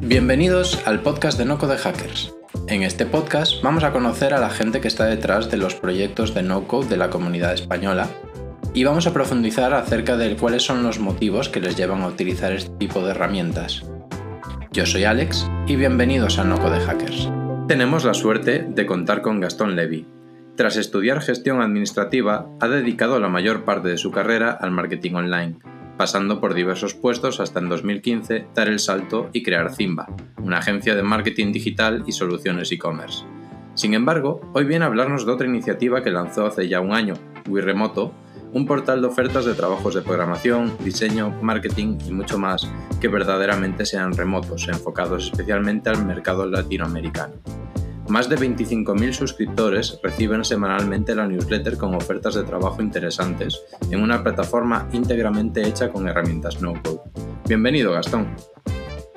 Bienvenidos al podcast de No Code Hackers. En este podcast vamos a conocer a la gente que está detrás de los proyectos de no code de la comunidad española y vamos a profundizar acerca de cuáles son los motivos que les llevan a utilizar este tipo de herramientas. Yo soy Alex y bienvenidos a No Code Hackers. Tenemos la suerte de contar con Gastón Levy. Tras estudiar gestión administrativa, ha dedicado la mayor parte de su carrera al marketing online pasando por diversos puestos hasta en 2015 dar el salto y crear Zimba, una agencia de marketing digital y soluciones e-commerce. Sin embargo, hoy viene a hablarnos de otra iniciativa que lanzó hace ya un año, WeRemoto, un portal de ofertas de trabajos de programación, diseño, marketing y mucho más que verdaderamente sean remotos, enfocados especialmente al mercado latinoamericano. Más de 25.000 suscriptores reciben semanalmente la newsletter con ofertas de trabajo interesantes en una plataforma íntegramente hecha con herramientas no-code. Bienvenido, Gastón.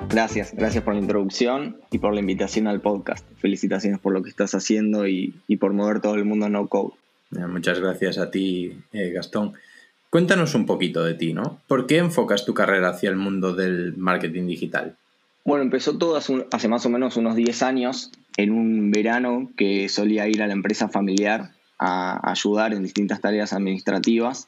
Gracias, gracias por la introducción y por la invitación al podcast. Felicitaciones por lo que estás haciendo y, por mover todo el mundo no-code. Muchas gracias a ti, eh, Gastón. Cuéntanos un poquito de ti, ¿no? ¿Por qué enfocas tu carrera hacia el mundo del marketing digital? Bueno, empezó todo hace, más o menos unos 10 años, en un verano que solía ir a la empresa familiar a ayudar en distintas tareas administrativas.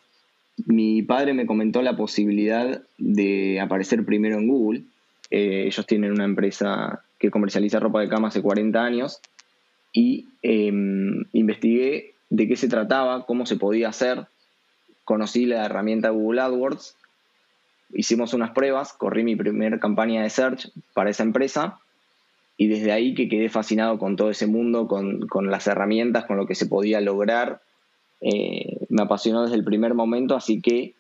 Mi padre me comentó la posibilidad de aparecer primero en Google. Eh, ellos tienen una empresa que comercializa ropa de cama hace 40 años y em, investigué de qué se trataba, cómo se podía hacer. Conocí la herramienta Google AdWords hicimos unas pruebas, corrí mi primera campaña de search para esa empresa y desde ahí que quedé fascinado con todo ese mundo, con, las herramientas, con lo que se podía lograr. Eh, me apasionó desde el primer momento, así que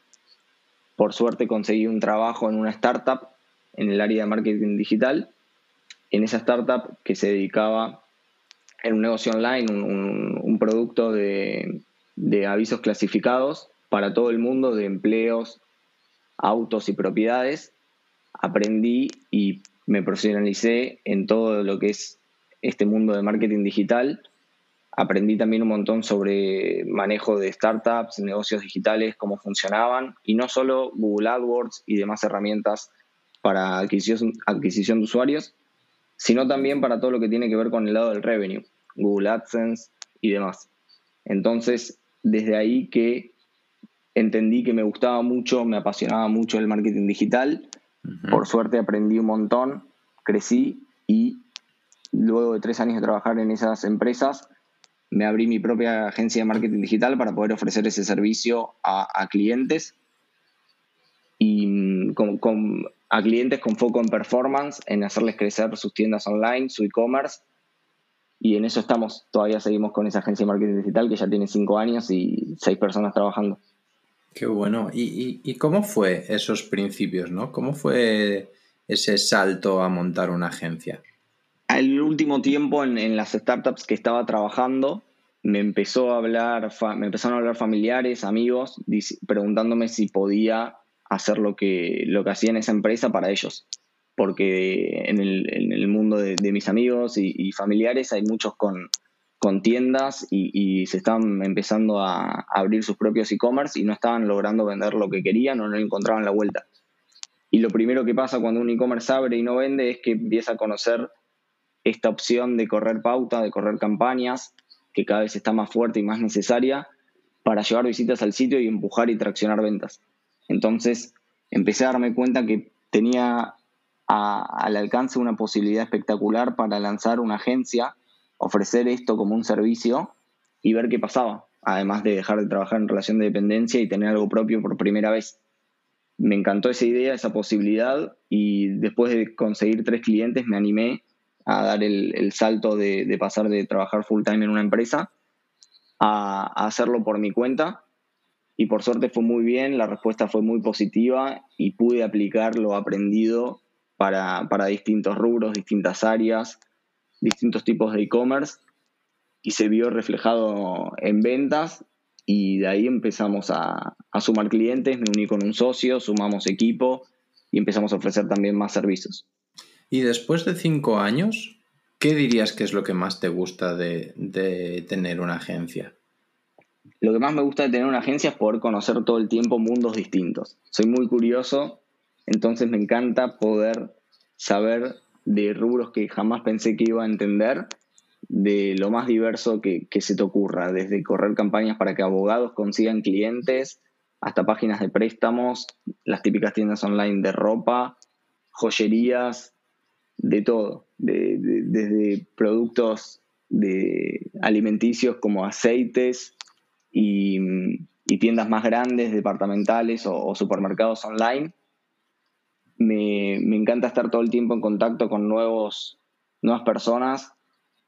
por suerte conseguí un trabajo en una startup en el área de marketing digital. En esa startup que se dedicaba en un negocio online, un, producto de, de avisos clasificados para todo el mundo de empleos, autos y propiedades, aprendí y me profesionalicé en todo lo que es este mundo de marketing digital. Aprendí también un montón sobre manejo de startups, negocios digitales, cómo funcionaban, y no solo Google AdWords y demás herramientas para adquisición, adquisición de usuarios, sino también para todo lo que tiene que ver con el lado del revenue, Google AdSense y demás. Entonces, desde ahí que entendí que me gustaba mucho, me apasionaba mucho el marketing digital. Por suerte aprendí un montón, crecí y luego de tres años de trabajar en esas empresas, me abrí mi propia agencia de marketing digital para poder ofrecer ese servicio a, clientes y mm, con, a clientes con foco en performance, en hacerles crecer sus tiendas online, su e-commerce. Y en eso estamos, todavía seguimos con esa agencia de marketing digital que ya tiene cinco años y seis personas trabajando. Qué bueno. ¿Y, cómo fue esos principios, no? ¿Cómo fue ese salto a montar una agencia? El último tiempo en, las startups que estaba trabajando, me empezó a hablar, me empezaron a hablar familiares, amigos, preguntándome si podía hacer lo que, lo que hacía en esa empresa para ellos. Porque en el, mundo de, mis amigos y familiares hay muchos con, con tiendas y, se estaban empezando a, abrir sus propios e-commerce y no estaban logrando vender lo que querían o no encontraban la vuelta. Y lo primero que pasa cuando un e-commerce abre y no vende es que empieza a conocer esta opción de correr pauta, de correr campañas, que cada vez está más fuerte y más necesaria para llevar visitas al sitio y empujar y traccionar ventas. Entonces empecé a darme cuenta que tenía al alcance una posibilidad espectacular para lanzar una agencia ofrecer esto como un servicio y ver qué pasaba, además de dejar de trabajar en relación de dependencia y tener algo propio por primera vez. Me encantó esa idea, esa posibilidad y después de conseguir tres clientes me animé a dar el, salto de, pasar de trabajar full time en una empresa a, hacerlo por mi cuenta y por suerte fue muy bien, la respuesta fue muy positiva y pude aplicar lo aprendido para, distintos rubros, distintas áreas, distintos tipos de e-commerce y se vio reflejado en ventas y de ahí empezamos a, sumar clientes, me uní con un socio, sumamos equipo y empezamos a ofrecer también más servicios. Y después de cinco años, ¿qué dirías que es lo que más te gusta de, de tener una agencia? Lo que más me gusta de tener una agencia es poder conocer todo el tiempo mundos distintos. Soy muy curioso Entonces me encanta poder saber de rubros que jamás pensé que iba a entender, de lo más diverso que, se te ocurra, desde correr campañas para que abogados consigan clientes, hasta páginas de préstamos, las típicas tiendas online de ropa, joyerías, de todo, desde productos de alimenticios como aceites y, tiendas más grandes, departamentales o, supermercados online. Me, encanta estar todo el tiempo en contacto con nuevos, nuevas personas,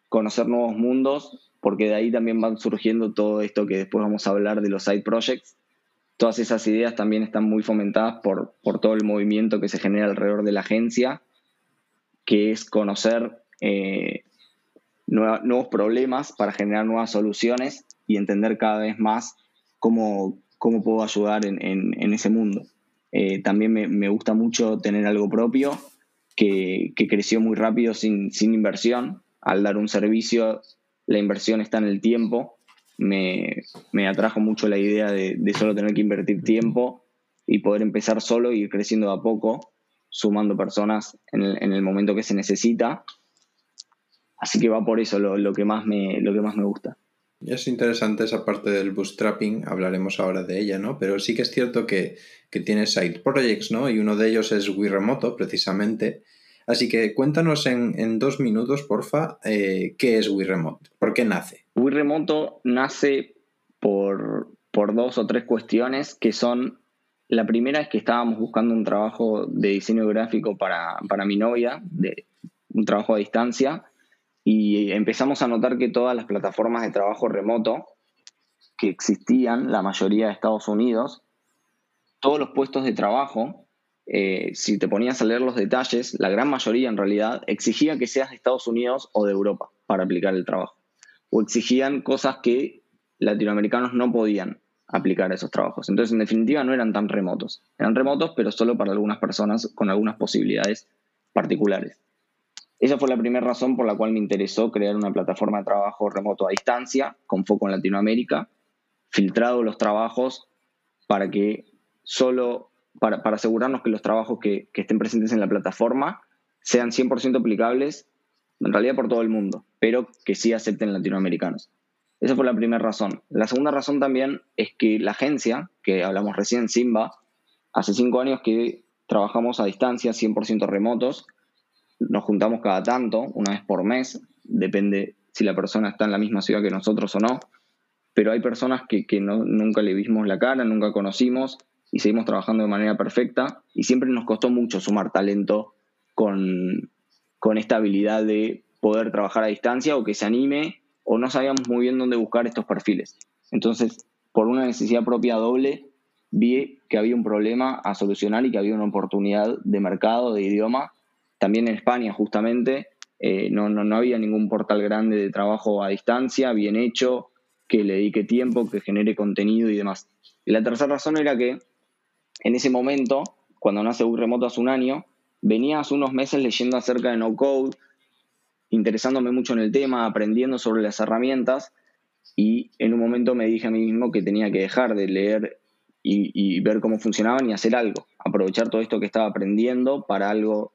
conocer nuevos mundos, porque de ahí también van surgiendo todo esto que después vamos a hablar de los side projects. Todas esas ideas también están muy fomentadas por, por todo el movimiento que se genera alrededor de la agencia, que es conocer eh, nuevos problemas para generar nuevas soluciones y entender cada vez más cómo, cómo puedo ayudar en, ese mundo. Eh, también me, gusta mucho tener algo propio que, creció muy rápido sin, inversión. Al dar un servicio, la inversión está en el tiempo. Me, atrajo mucho la idea de, solo tener que invertir tiempo y poder empezar solo y ir creciendo a poco, sumando personas en el, en el momento que se necesita Así que va por eso lo, que, más me, lo que más me gusta. Es interesante esa parte del bootstrapping, hablaremos ahora de ella, ¿no? Pero sí que es cierto que, que tienes side projects, ¿no? Y uno de ellos es Wii Remoto, precisamente. Así que cuéntanos en, dos minutos, porfa, eh, ¿qué es Wii Remoto? ¿Por qué nace? Wii Remoto nace por, por dos o tres cuestiones que son, la primera es que estábamos buscando un trabajo de diseño gráfico para, para mi novia, de, un trabajo a distancia, y empezamos a notar que todas las plataformas de trabajo remoto que existían, la mayoría de Estados Unidos, todos los puestos de trabajo, eh, si te ponías a leer los detalles, la gran mayoría en realidad exigía que seas de Estados Unidos o de Europa para aplicar el trabajo. O exigían cosas que latinoamericanos no podían aplicar esos trabajos. Entonces, en definitiva, no eran tan remotos. Eran remotos, pero solo para algunas personas con algunas posibilidades particulares. Esa fue la primera razón por la cual me interesó crear una plataforma de trabajo remoto a distancia, con foco en Latinoamérica, filtrado los trabajos para que solo, para, asegurarnos que los trabajos que, estén presentes en la plataforma sean 100% aplicables, en realidad por todo el mundo, pero que sí acepten latinoamericanos. Esa fue la primera razón. La segunda razón también es que la agencia, que hablamos recién, Simba, hace cinco años que trabajamos a distancia, 100% remotos, nos juntamos cada tanto, una vez por mes, depende si la persona está en la misma ciudad que nosotros o no, pero hay personas que, nunca le vimos la cara, nunca conocimos y seguimos trabajando de manera perfecta y siempre nos costó mucho sumar talento con, con esta habilidad de poder trabajar a distancia o que se anime o no sabíamos muy bien dónde buscar estos perfiles. Entonces, por una necesidad propia doble, vi que había un problema a solucionar y que había una oportunidad de mercado, de idioma, también en España, justamente, eh, no, no, había ningún portal grande de trabajo a distancia, bien hecho, que le dedique tiempo, que genere contenido y demás. Y la tercera razón era que en ese momento, cuando nace un remoto hace un año, venía hace unos meses leyendo acerca de no code, interesándome mucho en el tema, aprendiendo sobre las herramientas y en un momento me dije a mí mismo que tenía que dejar de leer y ver cómo funcionaban y hacer algo, aprovechar todo esto que estaba aprendiendo para algo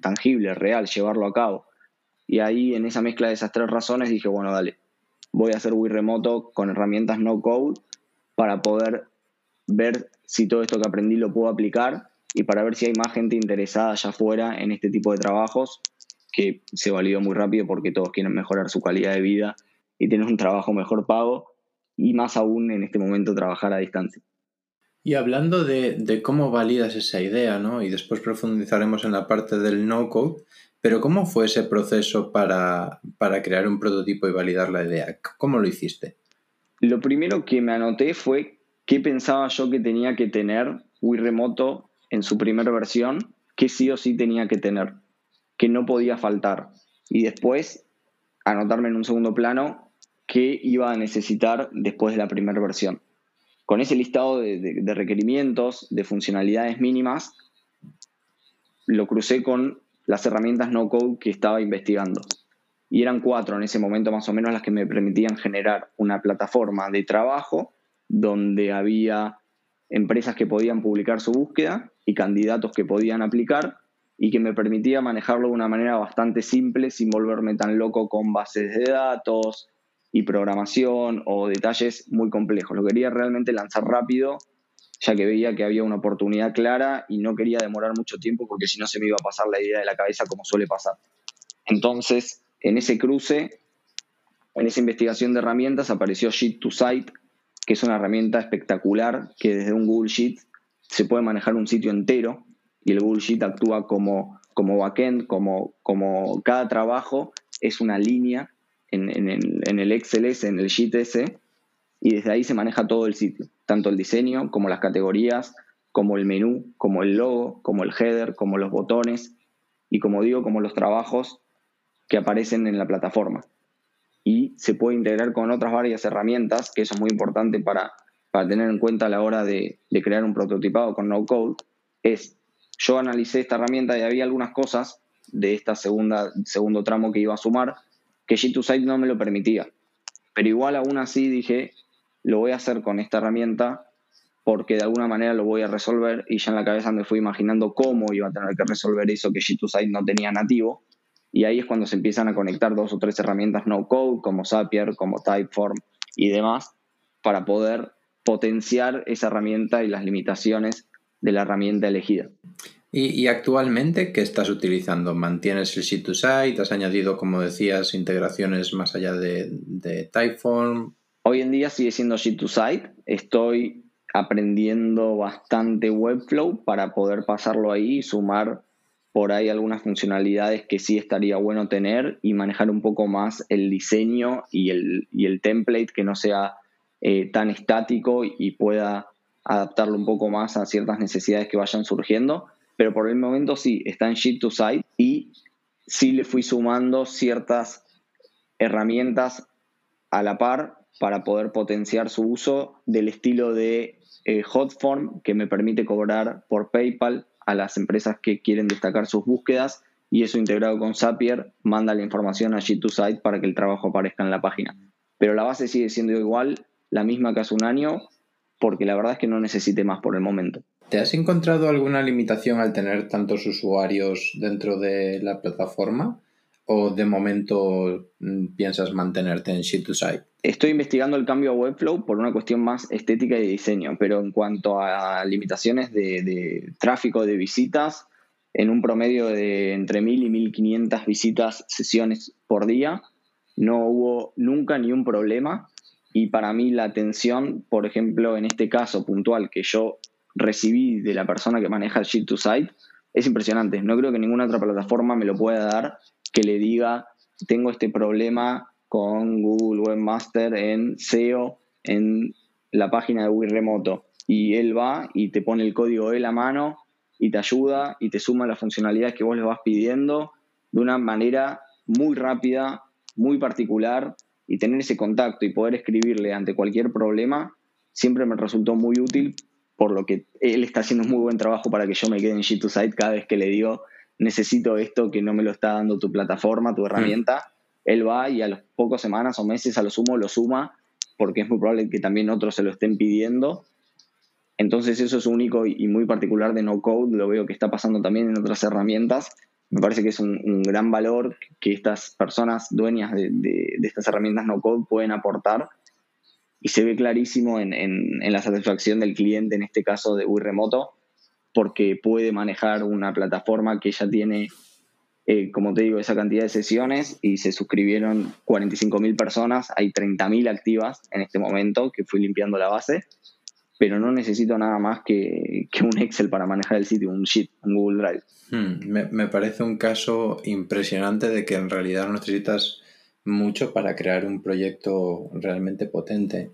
tangible, real, llevarlo a cabo. Y ahí en esa mezcla de esas tres razones dije, bueno, dale, voy a hacer Wii remoto con herramientas no code para poder ver si todo esto que aprendí lo puedo aplicar y para ver si hay más gente interesada allá afuera en este tipo de trabajos que se validó muy rápido porque todos quieren mejorar su calidad de vida y tener un trabajo mejor pago y más aún en este momento trabajar a distancia. Y hablando de, cómo validas esa idea, ¿no? Y después profundizaremos en la parte del no-code, pero ¿cómo fue ese proceso para, crear un prototipo y validar la idea? ¿Cómo lo hiciste? Lo primero que me anoté fue qué pensaba yo que tenía que tener Wii Remoto en su primera versión, qué sí o sí tenía que tener, que no podía faltar. Y después anotarme en un segundo plano qué iba a necesitar después de la primera versión con ese listado de, requerimientos, de funcionalidades mínimas, lo crucé con las herramientas no code que estaba investigando. Y eran cuatro en ese momento más o menos las que me permitían generar una plataforma de trabajo donde había empresas que podían publicar su búsqueda y candidatos que podían aplicar y que me permitía manejarlo de una manera bastante simple sin volverme tan loco con bases de datos y programación o detalles muy complejos. Lo quería realmente lanzar rápido, ya que veía que había una oportunidad clara y no quería demorar mucho tiempo porque si no se me iba a pasar la idea de la cabeza como suele pasar. Entonces, en ese cruce, en esa investigación de herramientas, apareció Sheet to Site, que es una herramienta espectacular que desde un Google Sheet se puede manejar un sitio entero y el Google Sheet actúa como, como backend, como, como cada trabajo es una línea en, en, el, en el XLS, en el Sheet S, y desde ahí se maneja todo el sitio, tanto el diseño como las categorías, como el menú, como el logo, como el header, como los botones y como digo, como los trabajos que aparecen en la plataforma. Y se puede integrar con otras varias herramientas, que eso es muy importante para, para tener en cuenta a la hora de, de crear un prototipado con no code, es yo analicé esta herramienta y había algunas cosas de segunda, segundo tramo que iba a sumar que G2Site no me lo permitía. Pero igual aún así dije, lo voy a hacer con esta herramienta porque de alguna manera lo voy a resolver y ya en la cabeza me fui imaginando cómo iba a tener que resolver eso que G2Site no tenía nativo. Y ahí es cuando se empiezan a conectar dos o tres herramientas no code como Zapier, como Typeform y demás para poder potenciar esa herramienta y las limitaciones de la herramienta elegida. ¿Y, actualmente qué estás utilizando? ¿Mantienes el Sheet to Site? ¿Has añadido, como decías, integraciones más allá de, de Typeform? Hoy en día sigue siendo Sheet to Site. Estoy aprendiendo bastante Webflow para poder pasarlo ahí y sumar por ahí algunas funcionalidades que sí estaría bueno tener y manejar un poco más el diseño y el, y el template que no sea eh, tan estático y pueda adaptarlo un poco más a ciertas necesidades que vayan surgiendo, pero por el momento sí, está en Sheet to Site y sí le fui sumando ciertas herramientas a la par para poder potenciar su uso del estilo de eh, Hotform, que me permite cobrar por PayPal a las empresas que quieren destacar sus búsquedas y eso integrado con Zapier manda la información a G2Site para que el trabajo aparezca en la página. Pero la base sigue siendo igual, la misma que hace un año porque la verdad es que no necesite más por el momento. ¿Te has encontrado alguna limitación al tener tantos usuarios dentro de la plataforma? ¿O de momento mm, piensas mantenerte en Sheet to Site? Estoy investigando el cambio a Webflow por una cuestión más estética y de diseño, pero en cuanto a limitaciones de, tráfico de visitas, en un promedio de entre 1000 y 1500 visitas, sesiones por día, no hubo nunca ni un problema y para mí la atención, por ejemplo, en este caso puntual que yo recibí de la persona que maneja Sheet to Site, es impresionante. No creo que ninguna otra plataforma me lo pueda dar que le diga, tengo este problema con Google Webmaster en SEO, en la página de Wii Remoto. Y él va y te pone el código de la mano y te ayuda y te suma las funcionalidades que vos le vas pidiendo de una manera muy rápida, muy particular y tener ese contacto y poder escribirle ante cualquier problema siempre me resultó muy útil, por lo que él está haciendo un muy buen trabajo para que yo me quede en G2Site cada vez que le digo necesito esto que no me lo está dando tu plataforma, tu herramienta. Él va y a las pocas semanas o meses a lo sumo lo suma porque es muy probable que también otros se lo estén pidiendo. Entonces eso es único y muy particular de no code, lo veo que está pasando también en otras herramientas me parece que es un, gran valor que estas personas dueñas de, estas herramientas no code pueden aportar y se ve clarísimo en, la satisfacción del cliente, en este caso de Wii Remoto, porque puede manejar una plataforma que ya tiene, eh, como te digo, esa cantidad de sesiones y se suscribieron 45.000 personas, hay 30.000 activas en este momento que fui limpiando la base pero no necesito nada más que, un Excel para manejar el sitio, un Sheet, un Google Drive. Hmm, me, parece un caso impresionante de que en realidad no necesitas mucho para crear un proyecto realmente potente.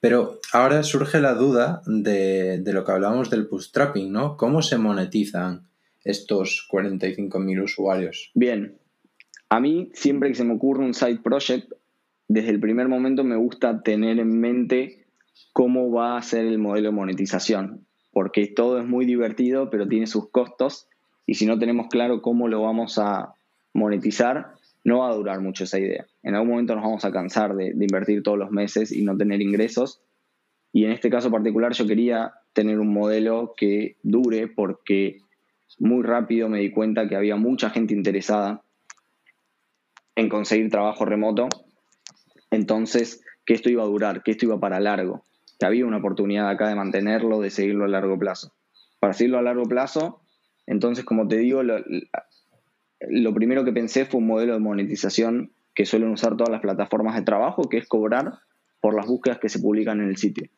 Pero ahora surge la duda de, de lo que hablábamos del bootstrapping, ¿no? ¿Cómo se monetizan estos 45.000 usuarios? Bien, a mí siempre que se me ocurre un side project, desde el primer momento me gusta tener en mente cómo va a ser el modelo de monetización, porque todo es muy divertido, pero tiene sus costos y si no tenemos claro cómo lo vamos a monetizar, no va a durar mucho esa idea. En algún momento nos vamos a cansar de, invertir todos los meses y no tener ingresos. Y en este caso particular yo quería tener un modelo que dure porque muy rápido me di cuenta que había mucha gente interesada en conseguir trabajo remoto. Entonces, que esto iba a durar, que esto iba para largo, que había una oportunidad acá de mantenerlo, de seguirlo a largo plazo. Para seguirlo a largo plazo, entonces, como te digo, lo, lo primero que pensé fue un modelo de monetización que suelen usar todas las plataformas de trabajo, que es cobrar por las búsquedas que se publican en el sitio.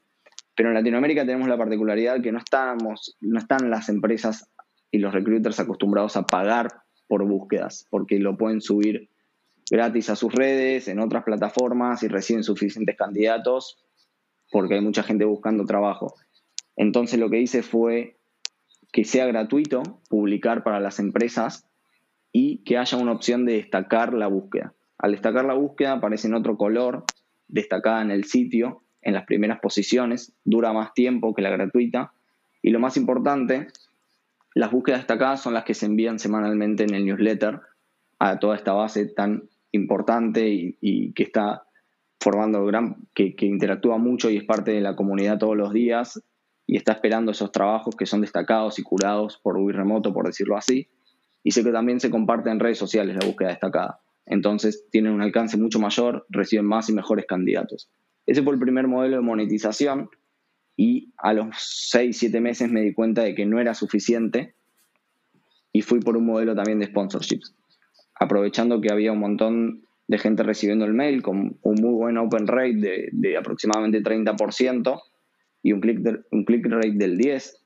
Pero en Latinoamérica tenemos la particularidad que no, estamos, no están las empresas y los recruiters acostumbrados a pagar por búsquedas, porque lo pueden subir gratis a sus redes, en otras plataformas y reciben suficientes candidatos, porque hay mucha gente buscando trabajo. Entonces lo que hice fue que sea gratuito publicar para las empresas y que haya una opción de destacar la búsqueda. Al destacar la búsqueda aparece en otro color, destacada en el sitio, en las primeras posiciones, dura más tiempo que la gratuita. Y lo más importante, las búsquedas destacadas son las que se envían semanalmente en el newsletter a toda esta base tan importante y, que está formando gran, que, interactúa mucho y es parte de la comunidad todos los días y está esperando esos trabajos que son destacados y curados por Wii Remoto, por decirlo así. Y sé que también se comparte en redes sociales la búsqueda destacada. Entonces tienen un alcance mucho mayor, reciben más y mejores candidatos. Ese fue el primer modelo de monetización y a los 6, 7 meses me di cuenta de que no era suficiente y fui por un modelo también de sponsorships, aprovechando que había un montón de gente recibiendo el mail con un muy buen open rate de, aproximadamente 30% y un click, un click rate del 10%.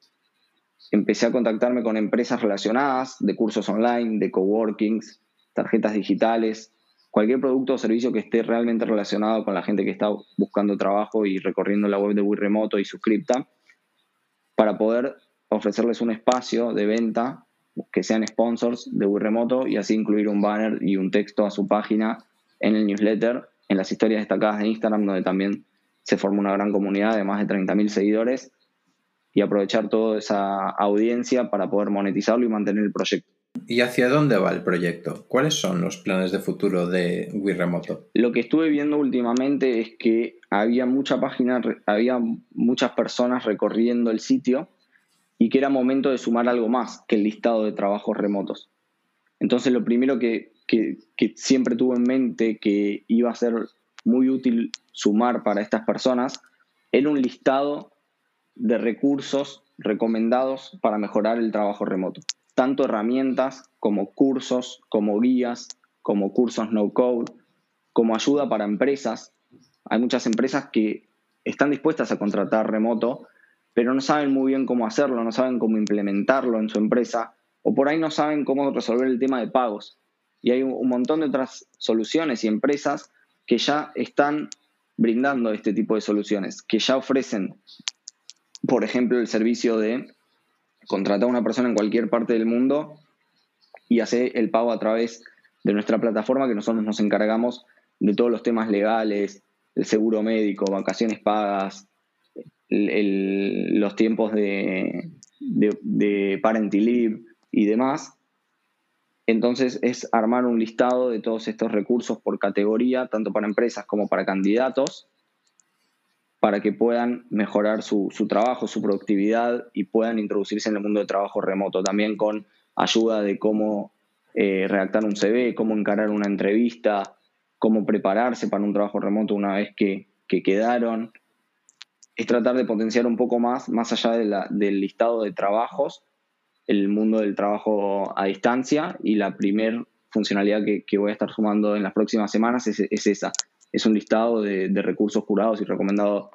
Empecé a contactarme con empresas relacionadas de cursos online, de coworkings, tarjetas digitales, cualquier producto o servicio que esté realmente relacionado con la gente que está buscando trabajo y recorriendo la web de Wii Remoto y suscripta, para poder ofrecerles un espacio de venta que sean sponsors de Wii Remoto y así incluir un banner y un texto a su página en el newsletter, en las historias destacadas de Instagram, donde también se forma una gran comunidad de más de 30.000 seguidores y aprovechar toda esa audiencia para poder monetizarlo y mantener el proyecto. ¿Y hacia dónde va el proyecto? ¿Cuáles son los planes de futuro de Wii Remoto? Lo que estuve viendo últimamente es que había mucha página, había muchas personas recorriendo el sitio y que era momento de sumar algo más que el listado de trabajos remotos. Entonces lo primero que, que siempre tuve en mente que iba a ser muy útil sumar para estas personas era un listado de recursos recomendados para mejorar el trabajo remoto tanto herramientas como cursos, como guías, como cursos no code, como ayuda para empresas. Hay muchas empresas que están dispuestas a contratar remoto, pero no saben muy bien cómo hacerlo, no saben cómo implementarlo en su empresa, o por ahí no saben cómo resolver el tema de pagos. Y hay un montón de otras soluciones y empresas que ya están brindando este tipo de soluciones, que ya ofrecen, por ejemplo, el servicio de contratar a una persona en cualquier parte del mundo y hacer el pago a través de nuestra plataforma que nosotros nos encargamos de todos los temas legales, el seguro médico, vacaciones pagas, los tiempos de, de, leave y demás. Entonces es armar un listado de todos estos recursos por categoría, tanto para empresas como para candidatos, para que puedan mejorar su, trabajo, su productividad y puedan introducirse en el mundo de trabajo remoto, también con ayuda de cómo eh, redactar un CV, cómo encarar una entrevista, cómo prepararse para un trabajo remoto una vez que, quedaron. Es tratar de potenciar un poco más, más allá del listado de trabajos, el mundo del trabajo a distancia y la primer funcionalidad que, voy a estar sumando en las próximas semanas es esa, es un listado de, recursos curados y recomendado,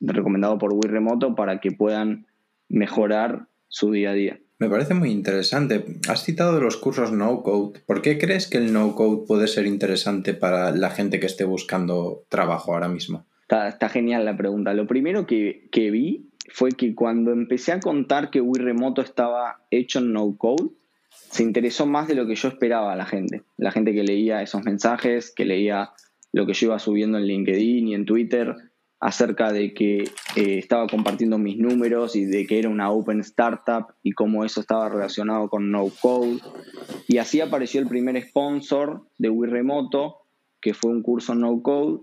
recomendado por Wii Remoto para que puedan mejorar su día a día. Me parece muy interesante. Has citado los cursos no code. ¿Por qué crees que el no code puede ser interesante para la gente que esté buscando trabajo ahora mismo? Está, genial la pregunta. Lo primero que, que, vi fue que cuando empecé a contar que Wii Remoto estaba hecho en no code, se interesó más de lo que yo esperaba la gente. La gente que leía esos mensajes, que leía lo que yo subiendo en LinkedIn y en Twitter acerca de que eh, estaba compartiendo mis números y de que era una open startup y cómo eso estaba relacionado con no code. Y así apareció el primer sponsor de Wii Remoto, que fue un curso no code,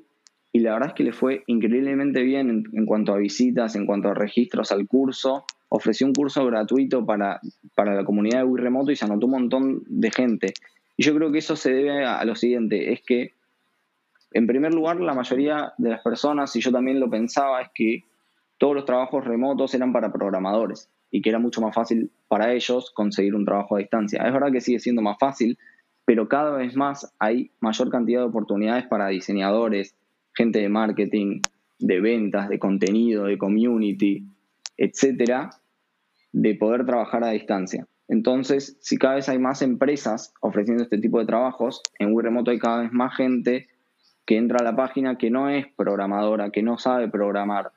y la verdad es que le fue increíblemente bien en, cuanto a visitas, en cuanto a registros al curso. Ofreció un curso gratuito para, para la comunidad de Wii Remoto y se anotó un montón de gente. Y yo creo que eso se debe a, lo siguiente, es que en primer lugar la mayoría de las personas, y yo también lo pensaba, es que todos los trabajos remotos eran para programadores y que era mucho más fácil para ellos conseguir un trabajo a distancia. Es verdad que sigue siendo más fácil, pero cada vez más hay mayor cantidad de oportunidades para diseñadores, gente de marketing, de ventas, de contenido, de community, etcétera, de poder trabajar a distancia. Entonces, si cada vez hay más empresas ofreciendo este tipo de trabajos, en Wii Remoto hay cada vez más gente que entra a la página que no es programadora, que no sabe programar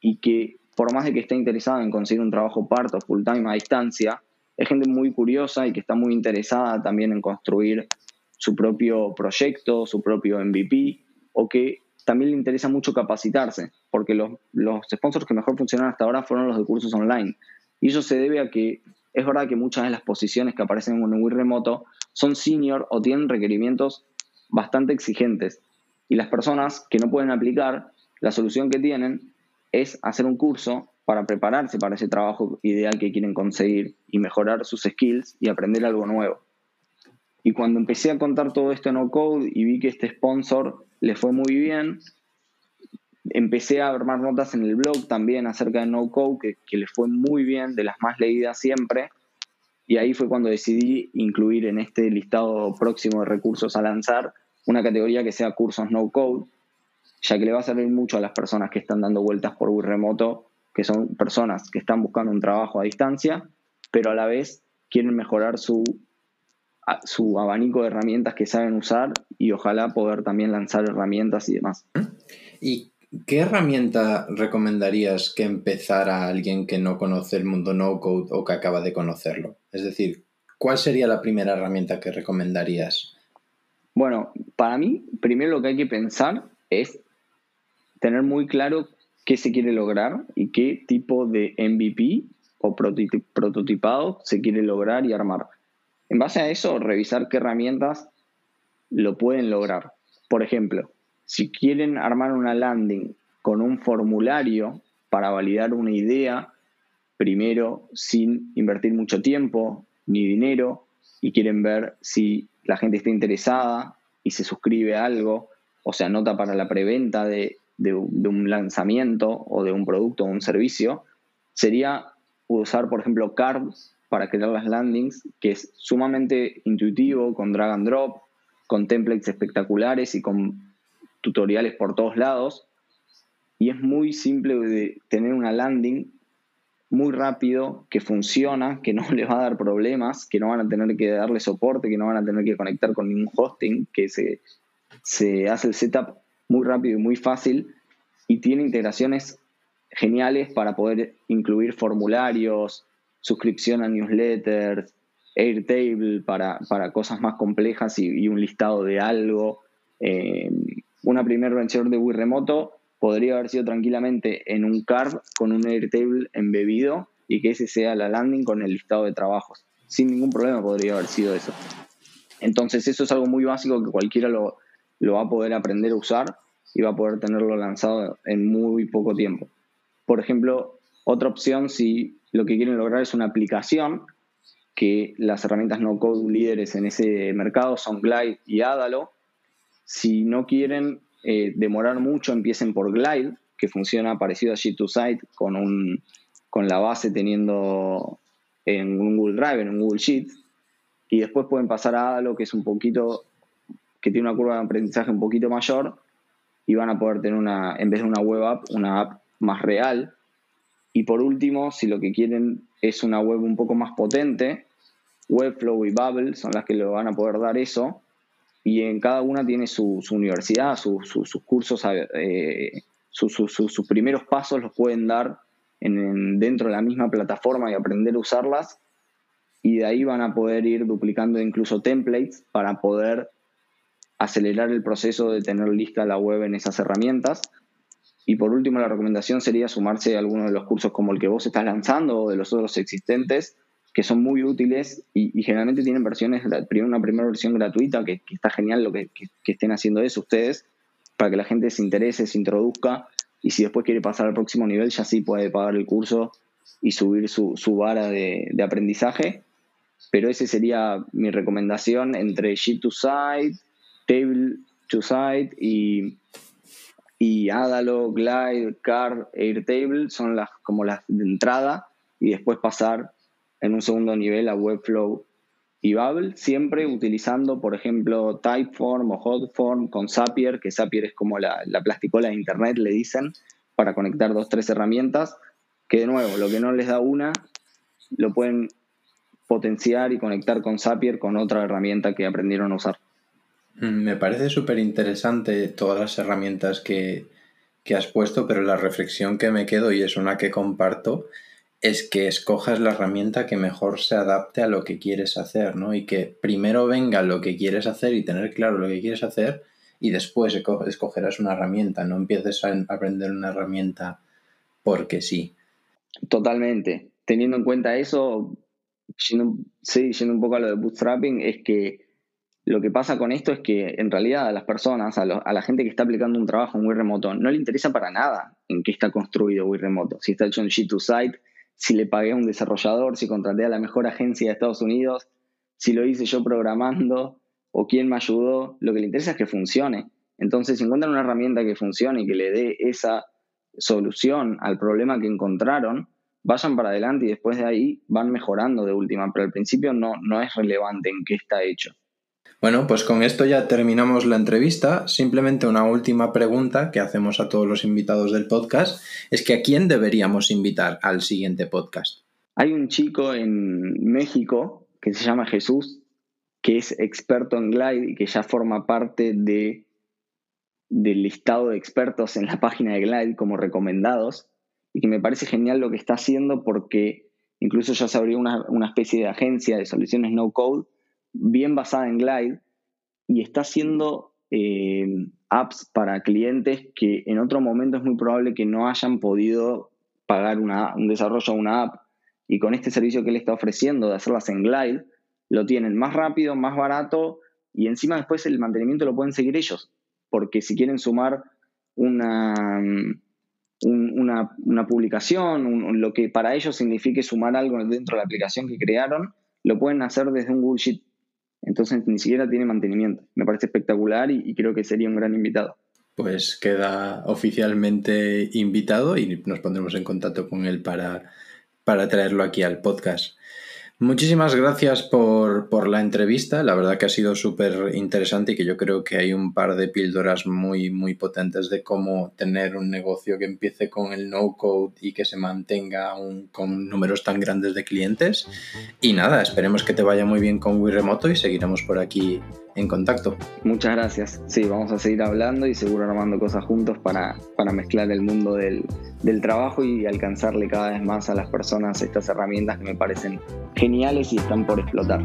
y que por más de que esté interesada en conseguir un trabajo part o full time a distancia, es gente muy curiosa y que está muy interesada también en construir su propio proyecto, su propio MVP o que también le interesa mucho capacitarse, porque los, los sponsors que mejor funcionaron hasta ahora fueron los de cursos online. Y eso se debe a que es verdad que muchas de las posiciones que aparecen en un remoto son senior o tienen requerimientos bastante exigentes. Y las personas que no pueden aplicar, la solución que tienen es hacer un curso para prepararse para ese trabajo ideal que quieren conseguir y mejorar sus skills y aprender algo nuevo. Y cuando empecé a contar todo esto en No Code y vi que este sponsor le fue muy bien, empecé a armar notas en el blog también acerca de No Code, que, que le fue muy bien, de las más leídas siempre. Y ahí fue cuando decidí incluir en este listado próximo de recursos a lanzar una categoría que sea cursos no code, ya que le va a servir mucho a las personas que están dando vueltas por Wii remoto, que son personas que están buscando un trabajo a distancia, pero a la vez quieren mejorar su su abanico de herramientas que saben usar y ojalá poder también lanzar herramientas y demás. ¿Y qué herramienta recomendarías que empezara alguien que no conoce el mundo no code o que acaba de conocerlo? Es decir, ¿cuál sería la primera herramienta que recomendarías? Bueno, para mí, primero lo que hay que pensar es tener muy claro qué se quiere lograr y qué tipo de MVP o prototipado se quiere lograr y armar. En base a eso, revisar qué herramientas lo pueden lograr. Por ejemplo, si quieren armar una landing con un formulario para validar una idea, primero sin invertir mucho tiempo ni dinero, y quieren ver si la gente está interesada y se suscribe a algo o se anota para la preventa de, un lanzamiento o de un producto o un servicio, sería usar, por ejemplo, cards para crear las landings, que es sumamente intuitivo, con drag and drop, con templates espectaculares y con tutoriales por todos lados. Y es muy simple de tener una landing muy rápido, que funciona, que no les va a dar problemas, que no van a tener que darle soporte, que no van a tener que conectar con ningún hosting, que se, se hace el setup muy rápido y muy fácil y tiene integraciones geniales para poder incluir formularios, suscripción a newsletters, Airtable para, para cosas más complejas y, un listado de algo. Eh, una primera versión de Wii remoto podría haber sido tranquilamente en un card con un Airtable embebido y que ese sea la landing con el listado de trabajos. Sin ningún problema podría haber sido eso. Entonces eso es algo muy básico que cualquiera lo, lo va a poder aprender a usar y va a poder tenerlo lanzado en muy poco tiempo. Por ejemplo, otra opción si lo que quieren lograr es una aplicación que las herramientas no code líderes en ese mercado son Glide y Adalo. Si no quieren eh, demorar mucho, empiecen por Glide, que funciona parecido a Sheet2Site con, un, con la base teniendo en un Google Drive, en un Google Sheet. Y después pueden pasar a Adalo, que es un poquito, que tiene una curva de aprendizaje un poquito mayor y van a poder tener una, en vez de una web app, una app más real y por último, si lo que quieren es una web un poco más potente, Webflow y Bubble son las que le van a poder dar eso. Y en cada una tiene su, universidad, sus cursos, eh, sus primeros pasos los pueden dar en, dentro de la misma plataforma y aprender a usarlas. Y de ahí van a poder ir duplicando incluso templates para poder acelerar el proceso de tener lista la web en esas herramientas y por último, la recomendación sería sumarse a alguno de los cursos como el que vos estás lanzando o de los otros existentes, que son muy útiles y, generalmente tienen versiones, una primera versión gratuita, que, está genial lo que, estén haciendo eso ustedes, para que la gente se interese, se introduzca y si después quiere pasar al próximo nivel ya sí puede pagar el curso y subir su, vara de, aprendizaje. Pero esa sería mi recomendación entre Sheet to Site, Table to Site y, y Adalo, Glide, Card, Airtable son las como las de entrada y después pasar en un segundo nivel a Webflow y Babel, siempre utilizando, por ejemplo, Typeform o Hotform con Zapier, que Zapier es como la, la plasticola de Internet, le dicen, para conectar dos, tres herramientas, que de nuevo, lo que no les da una, lo pueden potenciar y conectar con Zapier con otra herramienta que aprendieron a usar. Mm, me parece súper interesante todas las herramientas que, que has puesto, pero la reflexión que me quedo y es una que comparto es que escojas la herramienta que mejor se adapte a lo que quieres hacer, ¿no? Y que primero venga lo que quieres hacer y tener claro lo que quieres hacer y después escogerás una herramienta, no empieces a aprender una herramienta porque sí. Totalmente. Teniendo en cuenta eso, yendo, sí, yendo un poco a lo de bootstrapping, es que lo que pasa con esto es que en realidad a las personas, a, a la gente que está aplicando un trabajo muy remoto, no le interesa para nada en qué está construido muy remoto. Si está hecho en G2Site, si le pagué a un desarrollador, si contraté a la mejor agencia de Estados Unidos, si lo hice yo programando o quién me ayudó, lo que le interesa es que funcione. Entonces, si encuentran una herramienta que funcione y que le dé esa solución al problema que encontraron, vayan para adelante y después de ahí van mejorando de última, pero al principio no, no es relevante en qué está hecho. Bueno, pues con esto ya terminamos la entrevista. Simplemente una última pregunta que hacemos a todos los invitados del podcast es que a quién deberíamos invitar al siguiente podcast. Hay un chico en México que se llama Jesús, que es experto en Glide y que ya forma parte de, del listado de expertos en la página de Glide como recomendados y que me parece genial lo que está haciendo porque incluso ya se abrió una, una especie de agencia de soluciones no code bien basada en Glide y está haciendo eh, apps para clientes que en otro momento es muy probable que no hayan podido pagar un desarrollo de una app. Y con este servicio que él está ofreciendo de hacerlas en Glide, lo tienen más rápido, más barato y encima después el mantenimiento lo pueden seguir ellos. Porque si quieren sumar una, una, publicación, lo que para ellos signifique sumar algo dentro de la aplicación que crearon, lo pueden hacer desde un Google Sheet entonces ni siquiera tiene mantenimiento. Me parece espectacular y, creo que sería un gran invitado. Pues queda oficialmente invitado y nos pondremos en contacto con él para, para traerlo aquí al podcast. Muchísimas gracias por, la entrevista. La verdad que ha sido súper interesante y que yo creo que hay un par de píldoras muy, muy potentes de cómo tener un negocio que empiece con el no-code y que se mantenga con números tan grandes de clientes. Y nada, esperemos que te vaya muy bien con Wii Remoto y seguiremos por aquí en contacto. Muchas gracias. Sí, vamos a seguir hablando y seguro armando cosas juntos para, para mezclar el mundo del, del, trabajo y alcanzarle cada vez más a las personas estas herramientas que me parecen geniales y están por explotar.